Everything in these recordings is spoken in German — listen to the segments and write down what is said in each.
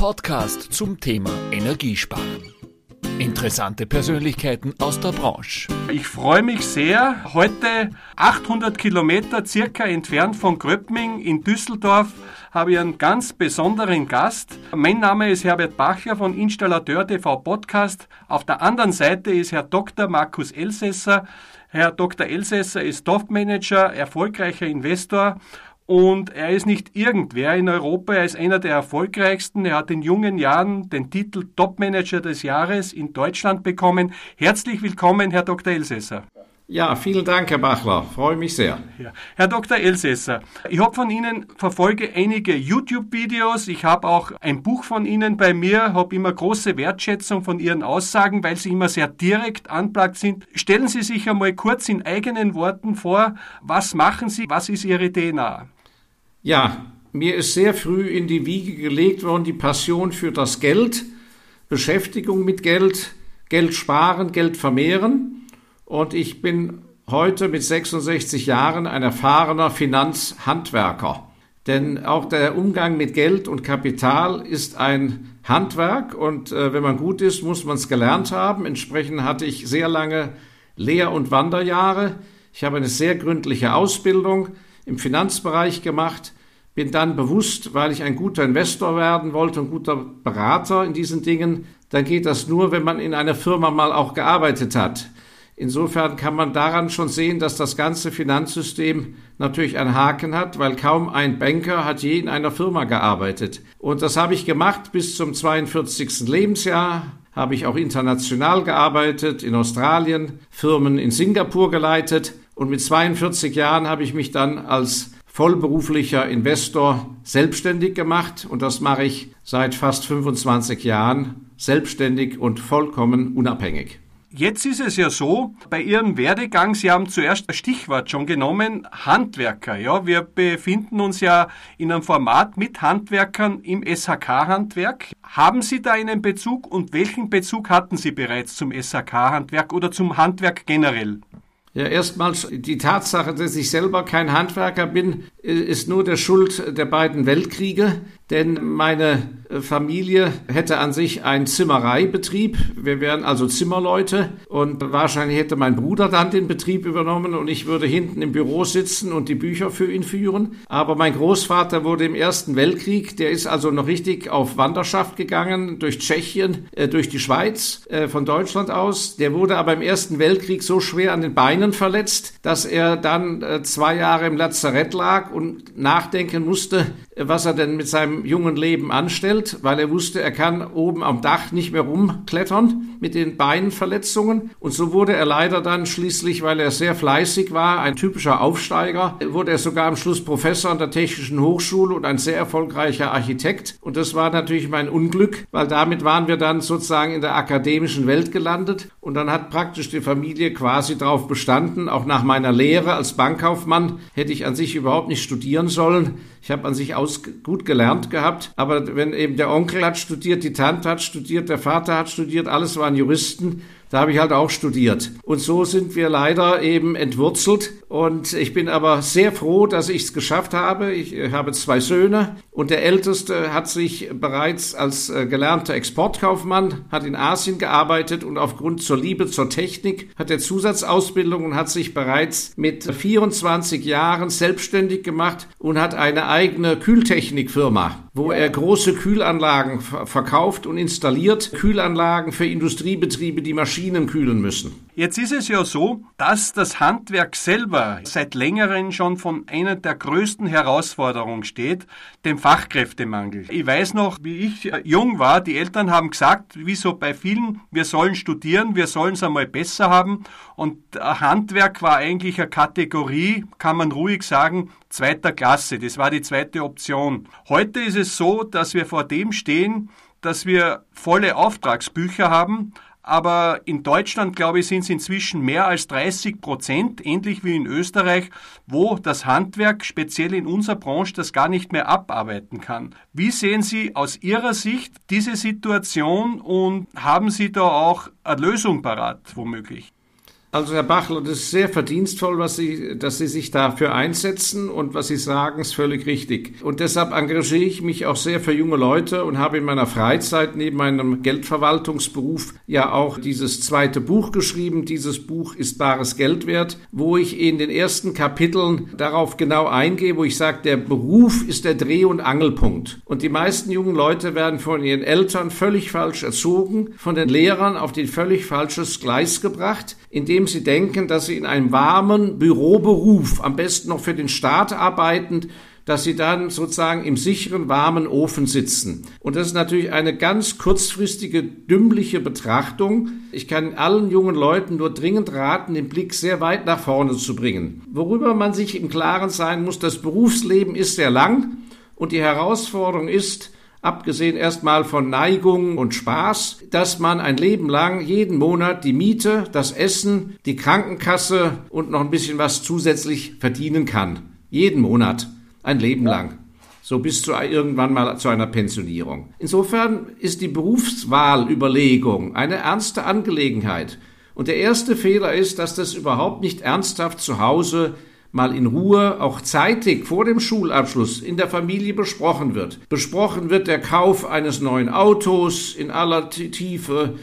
Podcast zum Thema Energiesparen. Interessante Persönlichkeiten aus der Branche. Ich freue mich sehr. Heute 800 Kilometer circa entfernt von Gröbming in Düsseldorf habe ich einen ganz besonderen Gast. Mein Name ist Herbert Bacher von Installateur TV Podcast. Auf der anderen Seite ist Herr Dr. Markus Elsässer. Herr Dr. Elsässer ist Top-Manager, erfolgreicher Investor und er ist nicht irgendwer in Europa, er ist einer der erfolgreichsten. Er hat in jungen Jahren den Titel Top-Manager des Jahres in Deutschland bekommen. Herzlich willkommen, Herr Dr. Elsässer. Ja, vielen Dank, Herr Bachler. Freue mich sehr. Ja. Herr Dr. Elsässer, ich habe von Ihnen verfolge einige YouTube-Videos. Ich habe auch ein Buch von Ihnen bei mir, habe immer große Wertschätzung von Ihren Aussagen, weil sie immer sehr direkt anplagt sind. Stellen Sie sich einmal kurz in eigenen Worten vor, was machen Sie, was ist Ihre DNA? Ja, mir ist sehr früh in die Wiege gelegt worden die Passion für das Geld, Beschäftigung mit Geld, Geld sparen, Geld vermehren. Und ich bin heute mit 66 Jahren ein erfahrener Finanzhandwerker. Denn auch der Umgang mit Geld und Kapital ist ein Handwerk und äh, wenn man gut ist, muss man es gelernt haben. Entsprechend hatte ich sehr lange Lehr- und Wanderjahre. Ich habe eine sehr gründliche Ausbildung im Finanzbereich gemacht, bin dann bewusst, weil ich ein guter Investor werden wollte und guter Berater in diesen Dingen, dann geht das nur, wenn man in einer Firma mal auch gearbeitet hat. Insofern kann man daran schon sehen, dass das ganze Finanzsystem natürlich einen Haken hat, weil kaum ein Banker hat je in einer Firma gearbeitet. Und das habe ich gemacht bis zum 42. Lebensjahr, habe ich auch international gearbeitet, in Australien, Firmen in Singapur geleitet und mit 42 Jahren habe ich mich dann als vollberuflicher Investor selbstständig gemacht und das mache ich seit fast 25 Jahren selbstständig und vollkommen unabhängig. Jetzt ist es ja so, bei Ihrem Werdegang, Sie haben zuerst das Stichwort schon genommen, Handwerker. Ja, wir befinden uns ja in einem Format mit Handwerkern im SHK-Handwerk. Haben Sie da einen Bezug und welchen Bezug hatten Sie bereits zum SHK-Handwerk oder zum Handwerk generell? Ja, erstmals die Tatsache, dass ich selber kein Handwerker bin, ist nur der Schuld der beiden Weltkriege, denn meine Familie hätte an sich einen Zimmereibetrieb. Wir wären also Zimmerleute und wahrscheinlich hätte mein Bruder dann den Betrieb übernommen und ich würde hinten im Büro sitzen und die Bücher für ihn führen. Aber mein Großvater wurde im Ersten Weltkrieg, der ist also noch richtig auf Wanderschaft gegangen durch Tschechien, äh, durch die Schweiz, äh, von Deutschland aus. Der wurde aber im Ersten Weltkrieg so schwer an den Beinen verletzt, dass er dann äh, zwei Jahre im Lazarett lag und nachdenken musste, was er denn mit seinem jungen Leben anstellt, weil er wusste, er kann oben am Dach nicht mehr rumklettern mit den Beinverletzungen. Und so wurde er leider dann schließlich, weil er sehr fleißig war, ein typischer Aufsteiger, wurde er sogar am Schluss Professor an der Technischen Hochschule und ein sehr erfolgreicher Architekt. Und das war natürlich mein Unglück, weil damit waren wir dann sozusagen in der akademischen Welt gelandet. Und dann hat praktisch die Familie quasi darauf bestanden, auch nach meiner Lehre als Bankkaufmann hätte ich an sich überhaupt nicht studieren sollen. Ich habe an sich aus gut gelernt gehabt, aber wenn eben der Onkel hat studiert, die Tante hat studiert, der Vater hat studiert, alles waren Juristen, da habe ich halt auch studiert. Und so sind wir leider eben entwurzelt. Und ich bin aber sehr froh, dass ich es geschafft habe. Ich äh, habe zwei Söhne und der Älteste hat sich bereits als äh, gelernter Exportkaufmann, hat in Asien gearbeitet und aufgrund zur Liebe zur Technik hat er Zusatzausbildung und hat sich bereits mit 24 Jahren selbstständig gemacht und hat eine eigene Kühltechnikfirma, wo er große Kühlanlagen verkauft und installiert. Kühlanlagen für Industriebetriebe, die Maschinen kühlen müssen. Jetzt ist es ja so, dass das Handwerk selber seit längerem schon von einer der größten Herausforderungen steht, dem Fachkräftemangel. Ich weiß noch, wie ich jung war, die Eltern haben gesagt, wie so bei vielen, wir sollen studieren, wir sollen es einmal besser haben. Und Handwerk war eigentlich eine Kategorie, kann man ruhig sagen, zweiter Klasse. Das war die zweite Option. Heute ist es so, dass wir vor dem stehen, dass wir volle Auftragsbücher haben, aber in Deutschland, glaube ich, sind es inzwischen mehr als 30 Prozent, ähnlich wie in Österreich, wo das Handwerk, speziell in unserer Branche, das gar nicht mehr abarbeiten kann. Wie sehen Sie aus Ihrer Sicht diese Situation und haben Sie da auch eine Lösung parat, womöglich? Also Herr Bachler, das ist sehr verdienstvoll, was Sie, dass Sie sich dafür einsetzen und was Sie sagen, ist völlig richtig. Und deshalb engagiere ich mich auch sehr für junge Leute und habe in meiner Freizeit neben meinem Geldverwaltungsberuf ja auch dieses zweite Buch geschrieben. Dieses Buch ist bares Geld wert, wo ich in den ersten Kapiteln darauf genau eingehe, wo ich sage, der Beruf ist der Dreh- und Angelpunkt. Und die meisten jungen Leute werden von ihren Eltern völlig falsch erzogen, von den Lehrern auf den völlig falsches Gleis gebracht, indem indem sie denken, dass sie in einem warmen Büroberuf, am besten noch für den Staat arbeitend, dass sie dann sozusagen im sicheren, warmen Ofen sitzen. Und das ist natürlich eine ganz kurzfristige, dümmliche Betrachtung. Ich kann allen jungen Leuten nur dringend raten, den Blick sehr weit nach vorne zu bringen. Worüber man sich im Klaren sein muss, das Berufsleben ist sehr lang und die Herausforderung ist, abgesehen erstmal von Neigung und Spaß, dass man ein Leben lang jeden Monat die Miete, das Essen, die Krankenkasse und noch ein bisschen was zusätzlich verdienen kann. Jeden Monat. Ein Leben lang. So bis zu irgendwann mal zu einer Pensionierung. Insofern ist die Berufswahlüberlegung eine ernste Angelegenheit. Und der erste Fehler ist, dass das überhaupt nicht ernsthaft zu Hause mal in Ruhe, auch zeitig vor dem Schulabschluss in der Familie besprochen wird. Besprochen wird der Kauf eines neuen Autos in aller Tiefe,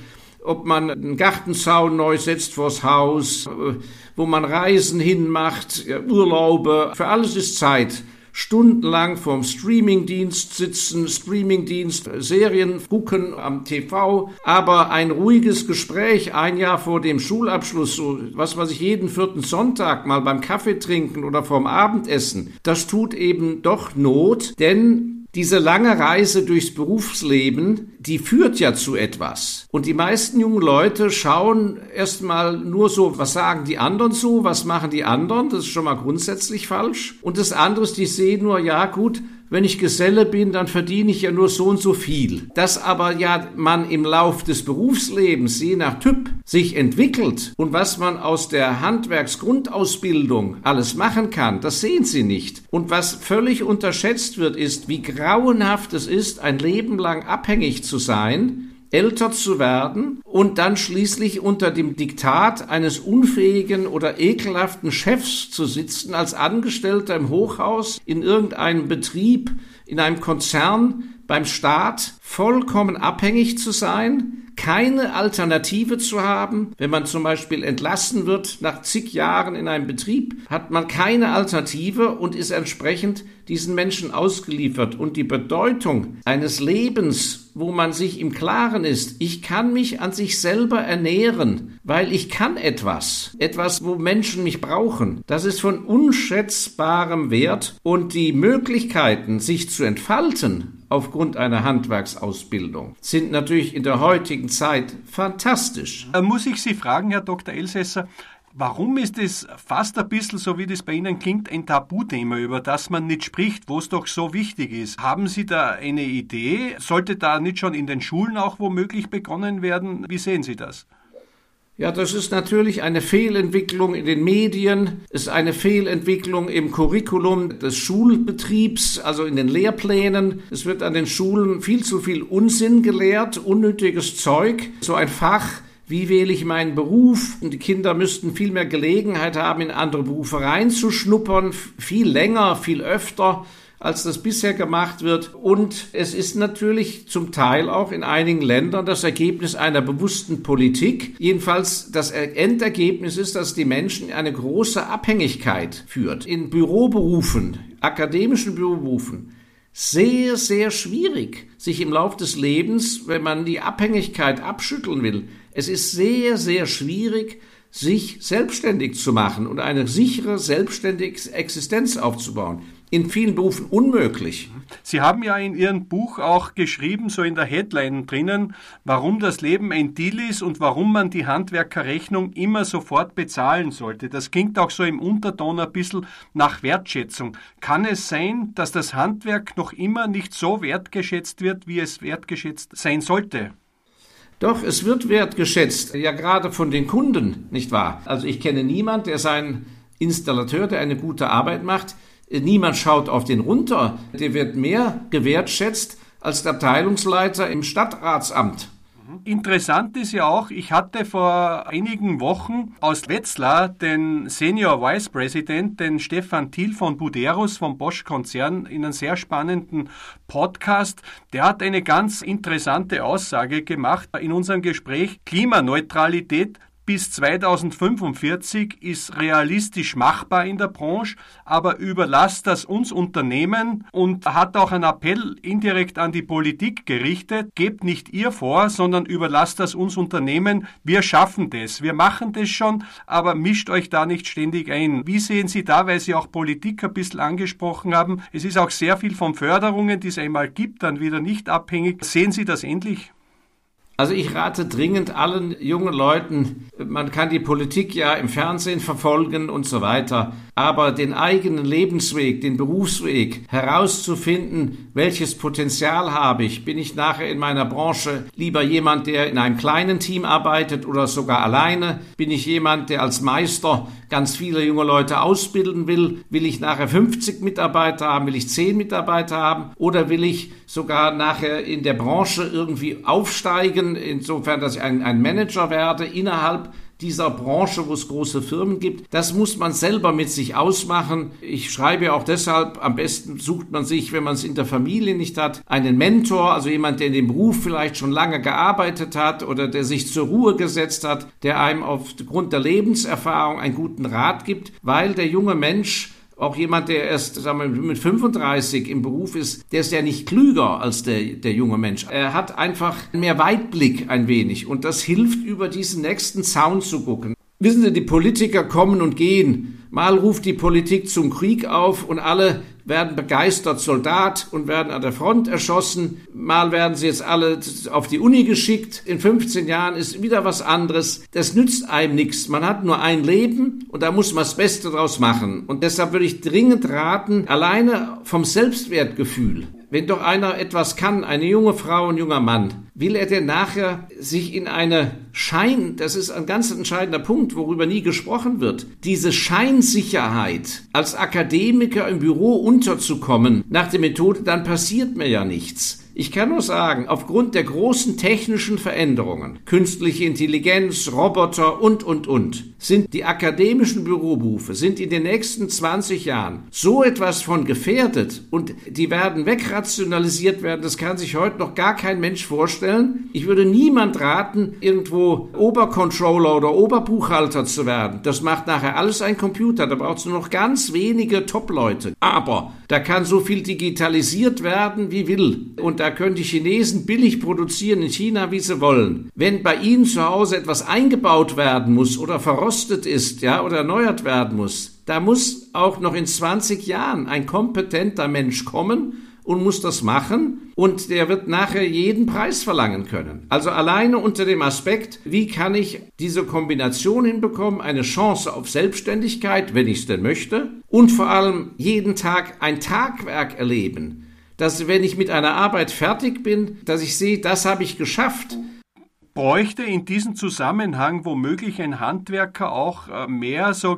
ob man einen Gartenzaun neu setzt vors Haus, äh, wo man Reisen hinmacht, Urlaube. Für alles ist Zeit stundenlang vorm Streamingdienst sitzen, Streamingdienst, Serien gucken am TV, aber ein ruhiges Gespräch ein Jahr vor dem Schulabschluss, so was weiß ich jeden vierten Sonntag mal beim Kaffee trinken oder vorm Abendessen, das tut eben doch Not, denn diese lange Reise durchs Berufsleben, die führt ja zu etwas. Und die meisten jungen Leute schauen erstmal nur so, was sagen die anderen so, was machen die anderen, das ist schon mal grundsätzlich falsch. Und das andere ist, die sehen nur, ja gut, wenn ich Geselle bin, dann verdiene ich ja nur so und so viel. Dass aber ja man im Lauf des Berufslebens je nach Typ sich entwickelt und was man aus der Handwerksgrundausbildung alles machen kann, das sehen sie nicht. Und was völlig unterschätzt wird, ist, wie grauenhaft es ist, ein Leben lang abhängig zu sein älter zu werden und dann schließlich unter dem Diktat eines unfähigen oder ekelhaften Chefs zu sitzen als Angestellter im Hochhaus in irgendeinem Betrieb, in einem Konzern, beim Staat, vollkommen abhängig zu sein, keine Alternative zu haben. Wenn man zum Beispiel entlassen wird nach zig Jahren in einem Betrieb, hat man keine Alternative und ist entsprechend diesen Menschen ausgeliefert. Und die Bedeutung eines Lebens, wo man sich im Klaren ist, ich kann mich an sich selber ernähren, weil ich kann etwas, etwas, wo Menschen mich brauchen, das ist von unschätzbarem Wert und die Möglichkeiten, sich zu entfalten, aufgrund einer Handwerksausbildung sind natürlich in der heutigen Zeit fantastisch. Äh, muss ich Sie fragen, Herr Dr. Elsässer, Warum ist es fast ein bisschen, so wie das bei Ihnen klingt, ein Tabuthema, über das man nicht spricht, wo es doch so wichtig ist? Haben Sie da eine Idee? Sollte da nicht schon in den Schulen auch womöglich begonnen werden? Wie sehen Sie das? Ja, das ist natürlich eine Fehlentwicklung in den Medien, ist eine Fehlentwicklung im Curriculum des Schulbetriebs, also in den Lehrplänen. Es wird an den Schulen viel zu viel Unsinn gelehrt, unnötiges Zeug. So ein Fach, wie wähle ich meinen Beruf? Und die Kinder müssten viel mehr Gelegenheit haben, in andere Berufe reinzuschnuppern, viel länger, viel öfter als das bisher gemacht wird. Und es ist natürlich zum Teil auch in einigen Ländern das Ergebnis einer bewussten Politik. Jedenfalls das Endergebnis ist, dass die Menschen eine große Abhängigkeit führt. In Büroberufen, akademischen Büroberufen, sehr, sehr schwierig, sich im Lauf des Lebens, wenn man die Abhängigkeit abschütteln will, es ist sehr, sehr schwierig, sich selbstständig zu machen und eine sichere, selbstständige Existenz aufzubauen in vielen Berufen unmöglich. Sie haben ja in Ihrem Buch auch geschrieben, so in der Headline drinnen, warum das Leben ein Deal ist und warum man die Handwerkerrechnung immer sofort bezahlen sollte. Das klingt auch so im Unterton ein bisschen nach Wertschätzung. Kann es sein, dass das Handwerk noch immer nicht so wertgeschätzt wird, wie es wertgeschätzt sein sollte? Doch, es wird wertgeschätzt, ja gerade von den Kunden, nicht wahr? Also ich kenne niemand, der seinen Installateur, der eine gute Arbeit macht, Niemand schaut auf den runter. Der wird mehr gewertschätzt als der Abteilungsleiter im Stadtratsamt. Interessant ist ja auch, ich hatte vor einigen Wochen aus Wetzlar den Senior Vice President, den Stefan Thiel von Buderus vom Bosch-Konzern, in einem sehr spannenden Podcast. Der hat eine ganz interessante Aussage gemacht in unserem Gespräch. Klimaneutralität bis 2045 ist realistisch machbar in der Branche, aber überlasst das uns Unternehmen und hat auch einen Appell indirekt an die Politik gerichtet. Gebt nicht ihr vor, sondern überlasst das uns Unternehmen. Wir schaffen das. Wir machen das schon, aber mischt euch da nicht ständig ein. Wie sehen Sie da, weil Sie auch Politik ein bisschen angesprochen haben? Es ist auch sehr viel von Förderungen, die es einmal gibt, dann wieder nicht abhängig. Sehen Sie das endlich? Also ich rate dringend allen jungen Leuten, man kann die Politik ja im Fernsehen verfolgen und so weiter, aber den eigenen Lebensweg, den Berufsweg herauszufinden, welches Potenzial habe ich, bin ich nachher in meiner Branche lieber jemand, der in einem kleinen Team arbeitet oder sogar alleine, bin ich jemand, der als Meister ganz viele junge Leute ausbilden will, will ich nachher 50 Mitarbeiter haben, will ich 10 Mitarbeiter haben? Oder will ich sogar nachher in der Branche irgendwie aufsteigen, insofern, dass ich ein, ein Manager werde innerhalb dieser Branche, wo es große Firmen gibt. Das muss man selber mit sich ausmachen. Ich schreibe auch deshalb, am besten sucht man sich, wenn man es in der Familie nicht hat, einen Mentor, also jemand, der in dem Beruf vielleicht schon lange gearbeitet hat oder der sich zur Ruhe gesetzt hat, der einem aufgrund der Lebenserfahrung einen guten Rat gibt, weil der junge Mensch auch jemand, der erst sagen wir, mit 35 im Beruf ist, der ist ja nicht klüger als der, der junge Mensch. Er hat einfach mehr Weitblick ein wenig und das hilft, über diesen nächsten Zaun zu gucken. Wissen Sie, die Politiker kommen und gehen. Mal ruft die Politik zum Krieg auf und alle werden begeistert Soldat und werden an der Front erschossen. Mal werden sie jetzt alle auf die Uni geschickt. In 15 Jahren ist wieder was anderes. Das nützt einem nichts. Man hat nur ein Leben und da muss man das Beste draus machen. Und deshalb würde ich dringend raten, alleine vom Selbstwertgefühl wenn doch einer etwas kann, eine junge Frau, ein junger Mann, will er denn nachher sich in eine Schein, das ist ein ganz entscheidender Punkt, worüber nie gesprochen wird, diese Scheinsicherheit als Akademiker im Büro unterzukommen, nach der Methode, dann passiert mir ja nichts. Ich kann nur sagen, aufgrund der großen technischen Veränderungen, künstliche Intelligenz, Roboter und, und, und, sind die akademischen Büroberufe, sind in den nächsten 20 Jahren so etwas von gefährdet und die werden wegrationalisiert werden, das kann sich heute noch gar kein Mensch vorstellen. Ich würde niemand raten, irgendwo Obercontroller oder Oberbuchhalter zu werden. Das macht nachher alles ein Computer, da braucht es nur noch ganz wenige Top-Leute. Aber da kann so viel digitalisiert werden, wie will. Und da können die Chinesen billig produzieren in China, wie sie wollen. Wenn bei ihnen zu Hause etwas eingebaut werden muss oder verrostet ist, ja, oder erneuert werden muss, da muss auch noch in 20 Jahren ein kompetenter Mensch kommen und muss das machen und der wird nachher jeden Preis verlangen können. Also alleine unter dem Aspekt, wie kann ich diese Kombination hinbekommen, eine Chance auf Selbstständigkeit, wenn ich es denn möchte, und vor allem jeden Tag ein Tagwerk erleben, dass wenn ich mit einer Arbeit fertig bin, dass ich sehe, das habe ich geschafft bräuchte in diesem Zusammenhang womöglich ein Handwerker auch äh, mehr so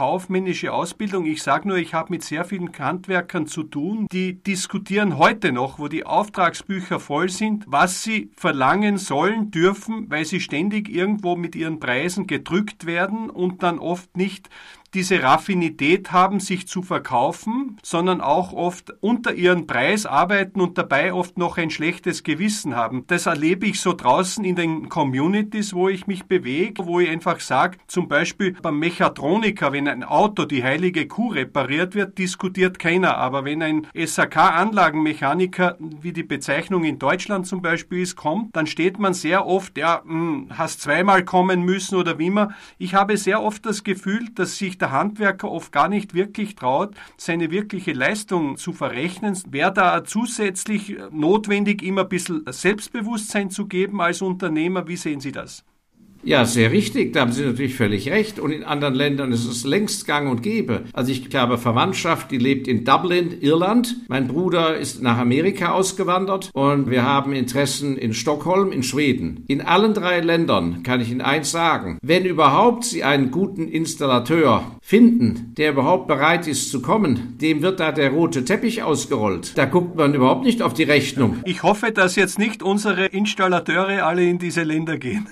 kaufmännische Ausbildung. Ich sage nur, ich habe mit sehr vielen Handwerkern zu tun, die diskutieren heute noch, wo die Auftragsbücher voll sind, was sie verlangen sollen, dürfen, weil sie ständig irgendwo mit ihren Preisen gedrückt werden und dann oft nicht diese Raffinität haben, sich zu verkaufen, sondern auch oft unter ihren Preis arbeiten und dabei oft noch ein schlechtes Gewissen haben. Das erlebe ich so draußen in den Communities, wo ich mich bewege, wo ich einfach sage, zum Beispiel beim Mechatroniker, wenn ein Auto die heilige Kuh repariert wird, diskutiert keiner. Aber wenn ein SAK-Anlagenmechaniker, wie die Bezeichnung in Deutschland zum Beispiel ist, kommt, dann steht man sehr oft, ja, hm, hast zweimal kommen müssen oder wie immer. Ich habe sehr oft das Gefühl, dass sich der Handwerker oft gar nicht wirklich traut, seine wirkliche Leistung zu verrechnen. Wäre da zusätzlich notwendig, immer ein bisschen Selbstbewusstsein zu geben als Unternehmer? Wie sehen Sie das? Ja, sehr richtig. Da haben Sie natürlich völlig recht. Und in anderen Ländern ist es längst gang und gäbe. Also ich habe Verwandtschaft, die lebt in Dublin, Irland. Mein Bruder ist nach Amerika ausgewandert und wir haben Interessen in Stockholm, in Schweden. In allen drei Ländern kann ich Ihnen eins sagen. Wenn überhaupt Sie einen guten Installateur finden, der überhaupt bereit ist zu kommen, dem wird da der rote Teppich ausgerollt. Da guckt man überhaupt nicht auf die Rechnung. Ich hoffe, dass jetzt nicht unsere Installateure alle in diese Länder gehen.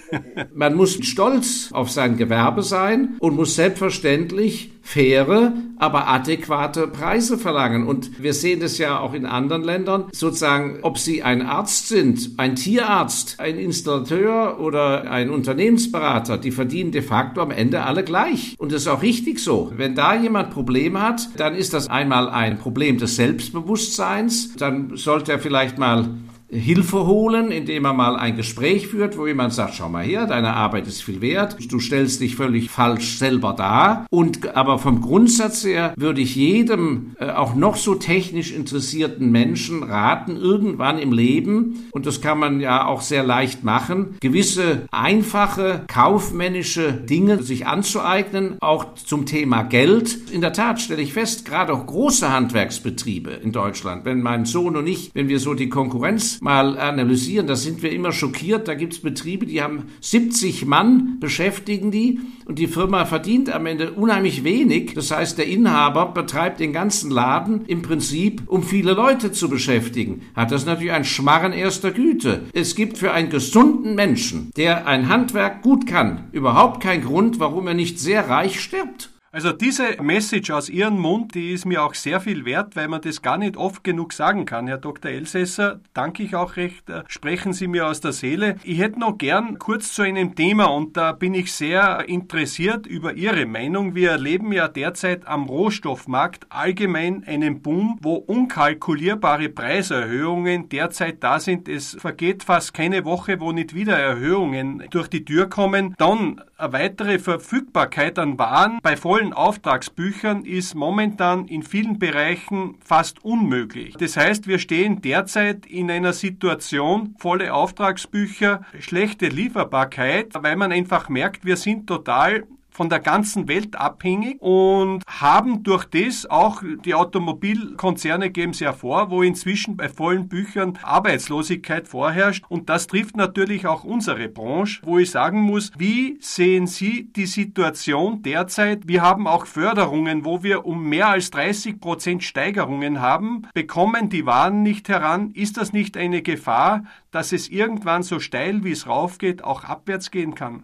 man muss stolz auf sein Gewerbe sein und muss selbstverständlich faire, aber adäquate Preise verlangen. Und wir sehen das ja auch in anderen Ländern, sozusagen, ob Sie ein Arzt sind, ein Tierarzt, ein Installateur oder ein Unternehmensberater, die verdienen de facto am Ende alle gleich. Und das ist auch richtig so. Wenn da jemand Probleme hat, dann ist das einmal ein Problem des Selbstbewusstseins, dann sollte er vielleicht mal Hilfe holen, indem er mal ein Gespräch führt, wo jemand sagt, schau mal her, deine Arbeit ist viel wert, du stellst dich völlig falsch selber dar. Und aber vom Grundsatz her würde ich jedem, äh, auch noch so technisch interessierten Menschen raten, irgendwann im Leben, und das kann man ja auch sehr leicht machen, gewisse einfache kaufmännische Dinge sich anzueignen, auch zum Thema Geld. In der Tat stelle ich fest, gerade auch große Handwerksbetriebe in Deutschland, wenn mein Sohn und ich, wenn wir so die Konkurrenz mal analysieren, da sind wir immer schockiert. Da gibt es Betriebe, die haben 70 Mann, beschäftigen die und die Firma verdient am Ende unheimlich wenig. Das heißt, der Inhaber betreibt den ganzen Laden im Prinzip, um viele Leute zu beschäftigen. Hat das natürlich ein Schmarren erster Güte. Es gibt für einen gesunden Menschen, der ein Handwerk gut kann, überhaupt keinen Grund, warum er nicht sehr reich stirbt. Also diese Message aus Ihrem Mund, die ist mir auch sehr viel wert, weil man das gar nicht oft genug sagen kann. Herr Dr. Elsässer, danke ich auch recht, äh, sprechen Sie mir aus der Seele. Ich hätte noch gern kurz zu einem Thema und da bin ich sehr interessiert über Ihre Meinung. Wir erleben ja derzeit am Rohstoffmarkt allgemein einen Boom, wo unkalkulierbare Preiserhöhungen derzeit da sind. Es vergeht fast keine Woche, wo nicht wieder Erhöhungen durch die Tür kommen. Dann eine weitere Verfügbarkeit an Waren bei voll vollen Auftragsbüchern ist momentan in vielen Bereichen fast unmöglich. Das heißt, wir stehen derzeit in einer Situation, volle Auftragsbücher, schlechte Lieferbarkeit, weil man einfach merkt, wir sind total von der ganzen Welt abhängig und haben durch das auch die Automobilkonzerne geben es ja vor, wo inzwischen bei vollen Büchern Arbeitslosigkeit vorherrscht und das trifft natürlich auch unsere Branche, wo ich sagen muss, wie sehen Sie die Situation derzeit? Wir haben auch Förderungen, wo wir um mehr als 30 Prozent Steigerungen haben, bekommen die Waren nicht heran. Ist das nicht eine Gefahr, dass es irgendwann so steil wie es raufgeht auch abwärts gehen kann?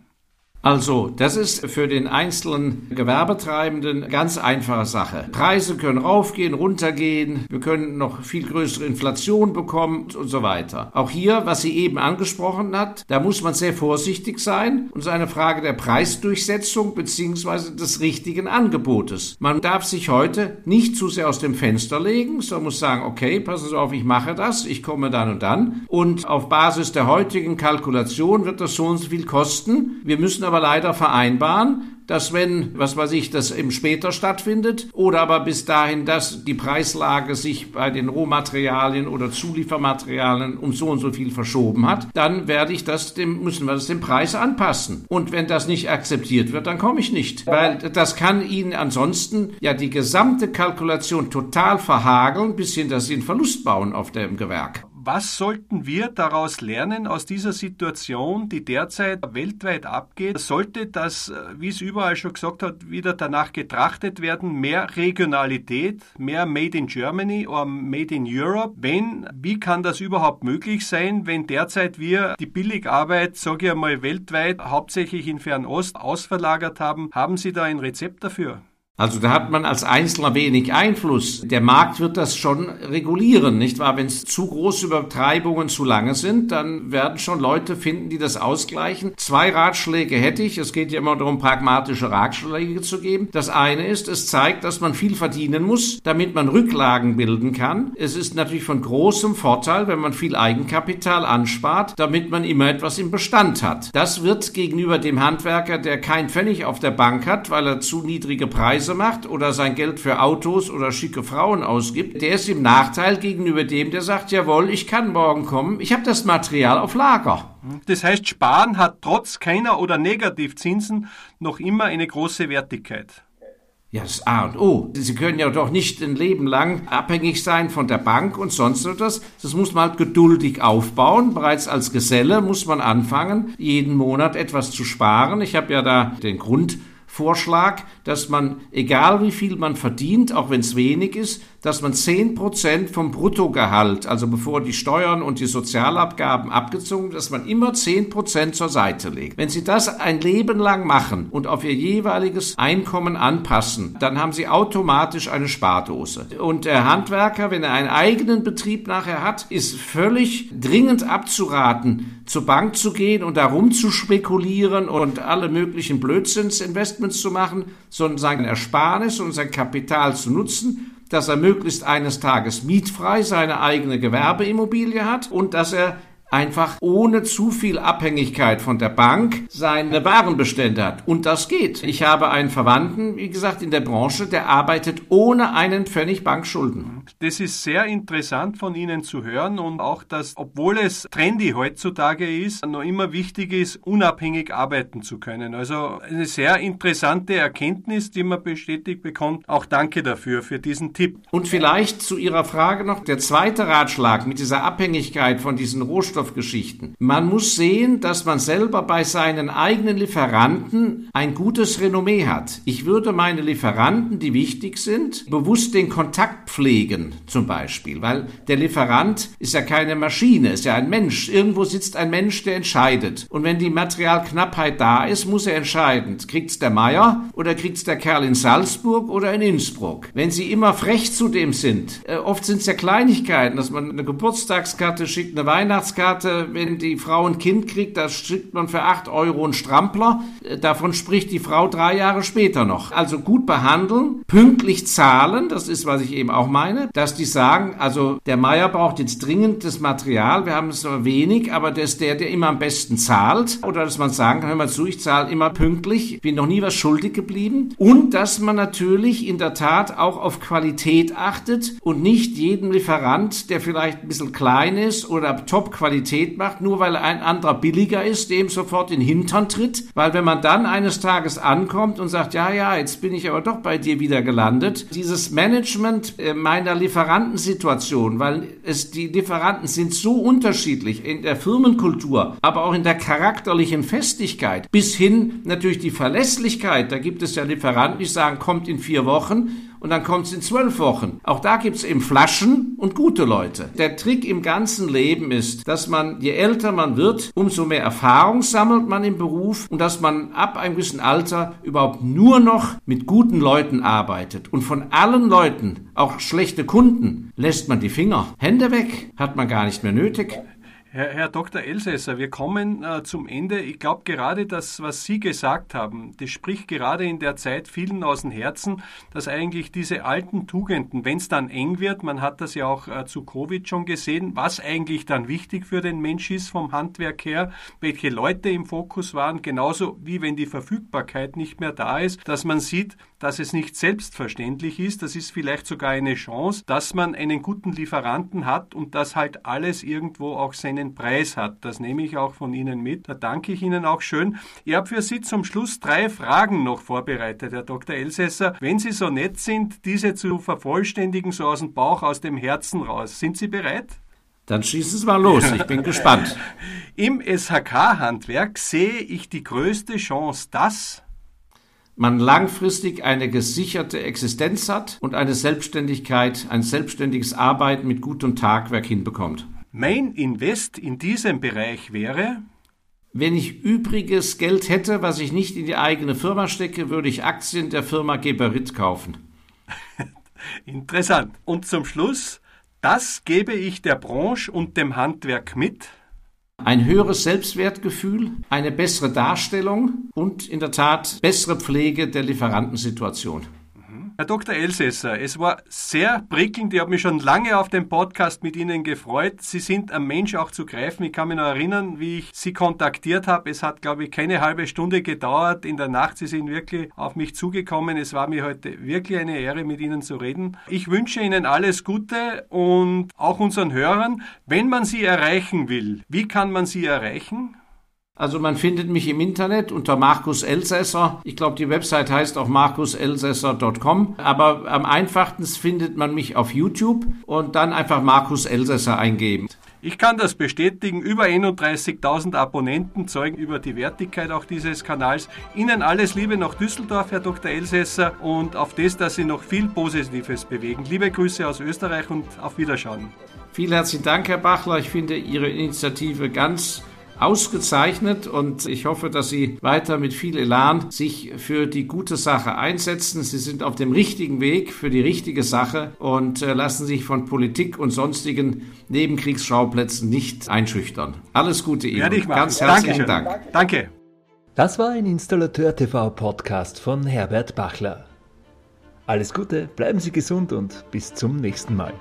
Also, das ist für den einzelnen Gewerbetreibenden ganz einfache Sache. Preise können raufgehen, runtergehen, wir können noch viel größere Inflation bekommen und so weiter. Auch hier, was sie eben angesprochen hat, da muss man sehr vorsichtig sein und es ist eine Frage der Preisdurchsetzung beziehungsweise des richtigen Angebotes. Man darf sich heute nicht zu sehr aus dem Fenster legen, sondern muss sagen, okay, passen Sie auf, ich mache das, ich komme dann und dann und auf Basis der heutigen Kalkulation wird das so und so viel kosten. Wir müssen aber aber leider vereinbaren, dass wenn, was weiß ich, das eben später stattfindet oder aber bis dahin, dass die Preislage sich bei den Rohmaterialien oder Zuliefermaterialien um so und so viel verschoben hat, dann werde ich das dem, müssen wir das dem Preis anpassen. Und wenn das nicht akzeptiert wird, dann komme ich nicht. Weil das kann Ihnen ansonsten ja die gesamte Kalkulation total verhageln, bis hin, dass Sie einen Verlust bauen auf dem Gewerk. Was sollten wir daraus lernen aus dieser Situation, die derzeit weltweit abgeht? Sollte das, äh, wie es überall schon gesagt hat, wieder danach getrachtet werden, mehr Regionalität, mehr Made in Germany oder Made in Europe? Wenn, wie kann das überhaupt möglich sein, wenn derzeit wir die Billigarbeit, sage ich einmal, weltweit hauptsächlich in Fernost ausverlagert haben? Haben Sie da ein Rezept dafür? Also da hat man als Einzelner wenig Einfluss. Der Markt wird das schon regulieren, nicht wahr? Wenn es zu große Übertreibungen zu lange sind, dann werden schon Leute finden, die das ausgleichen. Zwei Ratschläge hätte ich. Es geht ja immer darum, pragmatische Ratschläge zu geben. Das eine ist, es zeigt, dass man viel verdienen muss, damit man Rücklagen bilden kann. Es ist natürlich von großem Vorteil, wenn man viel Eigenkapital anspart, damit man immer etwas im Bestand hat. Das wird gegenüber dem Handwerker, der kein Pfennig auf der Bank hat, weil er zu niedrige Preise Reise macht oder sein Geld für Autos oder schicke Frauen ausgibt, der ist im Nachteil gegenüber dem, der sagt, jawohl, ich kann morgen kommen, ich habe das Material auf Lager. Das heißt, Sparen hat trotz keiner oder Negativzinsen noch immer eine große Wertigkeit. Ja, das A und O. Sie können ja doch nicht ein Leben lang abhängig sein von der Bank und sonst etwas. Das muss man halt geduldig aufbauen. Bereits als Geselle muss man anfangen, jeden Monat etwas zu sparen. Ich habe ja da den Grund Vorschlag, dass man, egal wie viel man verdient, auch wenn es wenig ist, dass man 10% vom Bruttogehalt, also bevor die Steuern und die Sozialabgaben abgezogen, dass man immer 10% zur Seite legt. Wenn Sie das ein Leben lang machen und auf Ihr jeweiliges Einkommen anpassen, dann haben Sie automatisch eine Spardose. Und der Handwerker, wenn er einen eigenen Betrieb nachher hat, ist völlig dringend abzuraten, zur Bank zu gehen und darum zu spekulieren und alle möglichen Blödsinnsinvestments zu machen, sondern sein Ersparnis und sein Kapital zu nutzen dass er möglichst eines Tages mietfrei seine eigene Gewerbeimmobilie hat und dass er einfach ohne zu viel Abhängigkeit von der Bank seine Warenbestände hat. Und das geht. Ich habe einen Verwandten, wie gesagt, in der Branche, der arbeitet ohne einen Pfennig Bankschulden. Das ist sehr interessant von Ihnen zu hören und auch, dass, obwohl es trendy heutzutage ist, noch immer wichtig ist, unabhängig arbeiten zu können. Also eine sehr interessante Erkenntnis, die man bestätigt bekommt. Auch danke dafür, für diesen Tipp. Und vielleicht zu Ihrer Frage noch der zweite Ratschlag mit dieser Abhängigkeit von diesen Rohstoffen Rohstoffgeschichten. Man muss sehen, dass man selber bei seinen eigenen Lieferanten ein gutes Renommee hat. Ich würde meine Lieferanten, die wichtig sind, bewusst den Kontakt pflegen, zum Beispiel, weil der Lieferant ist ja keine Maschine, ist ja ein Mensch. Irgendwo sitzt ein Mensch, der entscheidet. Und wenn die Materialknappheit da ist, muss er entscheiden. Kriegt's der Meier oder kriegt's der Kerl in Salzburg oder in Innsbruck? Wenn sie immer frech zu dem sind, äh, oft sind es ja Kleinigkeiten, dass man eine Geburtstagskarte schickt, eine Weihnachtskarte, Karte, wenn die Frau ein Kind kriegt, das schickt man für 8 Euro einen Strampler. Davon spricht die Frau drei Jahre später noch. Also gut behandeln, pünktlich zahlen, das ist, was ich eben auch meine, dass die sagen, also der Meier braucht jetzt dringend das Material, wir haben es nur wenig, aber der ist der, der immer am besten zahlt. Oder dass man sagen kann, hör mal zu, ich zahle immer pünktlich, bin noch nie was schuldig geblieben. Und dass man natürlich in der Tat auch auf Qualität achtet und nicht jeden Lieferant, der vielleicht ein bisschen klein ist oder Top-Qualität Qualität macht, nur weil ein anderer billiger ist, dem sofort in den Hintern tritt. Weil wenn man dann eines Tages ankommt und sagt, ja, ja, jetzt bin ich aber doch bei dir wieder gelandet, dieses Management äh, meiner Lieferantensituation, weil es die Lieferanten sind so unterschiedlich in der Firmenkultur, aber auch in der charakterlichen Festigkeit, bis hin natürlich die Verlässlichkeit. Da gibt es ja Lieferanten, die sagen, kommt in vier Wochen und dann kommt es in zwölf Wochen. Auch da gibt es eben Flaschen und gute Leute. Der Trick im ganzen Leben ist, dass man, je älter man wird, umso mehr Erfahrung sammelt man im Beruf und dass man ab einem gewissen Alter überhaupt nur noch mit guten Leuten arbeitet. Und von allen Leuten, auch schlechte Kunden, lässt man die Finger. Hände weg, hat man gar nicht mehr nötig. Herr, Herr Dr. Elsässer, wir kommen äh, zum Ende. Ich glaube, gerade das, was Sie gesagt haben, das spricht gerade in der Zeit vielen aus dem Herzen, dass eigentlich diese alten Tugenden, wenn es dann eng wird, man hat das ja auch äh, zu Covid schon gesehen, was eigentlich dann wichtig für den Mensch ist vom Handwerk her, welche Leute im Fokus waren, genauso wie wenn die Verfügbarkeit nicht mehr da ist, dass man sieht, dass es nicht selbstverständlich ist. Das ist vielleicht sogar eine Chance, dass man einen guten Lieferanten hat und dass halt alles irgendwo auch seinen Preis hat. Das nehme ich auch von Ihnen mit. Da danke ich Ihnen auch schön. Ich habe für Sie zum Schluss drei Fragen noch vorbereitet, Herr Dr. Elsässer. Wenn Sie so nett sind, diese zu vervollständigen, so aus dem Bauch, aus dem Herzen raus. Sind Sie bereit? Dann schießen Sie mal los, ich bin gespannt. Im SHK-Handwerk sehe ich die größte Chance, dass man langfristig eine gesicherte Existenz hat und eine Selbstständigkeit, ein selbstständiges Arbeiten mit gutem Tagwerk hinbekommt. Mein Invest in diesem Bereich wäre, wenn ich übriges Geld hätte, was ich nicht in die eigene Firma stecke, würde ich Aktien der Firma Geberit kaufen. Interessant. Und zum Schluss, das gebe ich der Branche und dem Handwerk mit ein höheres Selbstwertgefühl, eine bessere Darstellung und in der Tat bessere Pflege der Lieferantensituation. Herr Dr. Elsässer, es war sehr prickelnd. Ich habe mich schon lange auf den Podcast mit Ihnen gefreut. Sie sind ein Mensch auch zu greifen. Ich kann mich noch erinnern, wie ich Sie kontaktiert habe. Es hat, glaube ich, keine halbe Stunde gedauert. In der Nacht, Sie sind wirklich auf mich zugekommen. Es war mir heute wirklich eine Ehre, mit Ihnen zu reden. Ich wünsche Ihnen alles Gute und auch unseren Hörern, wenn man Sie erreichen will, wie kann man Sie erreichen? Also man findet mich im Internet unter Markus Elsässer. Ich glaube, die Website heißt auch markuselsässer.com. Aber am einfachsten findet man mich auf YouTube und dann einfach Markus Elsässer eingeben. Ich kann das bestätigen. Über 31.000 Abonnenten zeugen über die Wertigkeit auch dieses Kanals. Ihnen alles Liebe nach Düsseldorf, Herr Dr. Elsässer, und auf das, dass Sie noch viel Positives bewegen. Liebe Grüße aus Österreich und auf Wiederschauen. Vielen herzlichen Dank, Herr Bachler. Ich finde Ihre Initiative ganz ausgezeichnet und ich hoffe, dass Sie weiter mit viel Elan sich für die gute Sache einsetzen. Sie sind auf dem richtigen Weg für die richtige Sache und äh, lassen sich von Politik und sonstigen Nebenkriegsschauplätzen nicht einschüchtern. Alles Gute Ihnen. Machen. Ganz herzlichen Dank. Danke. Das war ein Installateur TV Podcast von Herbert Bachler. Alles Gute, bleiben Sie gesund und bis zum nächsten Mal.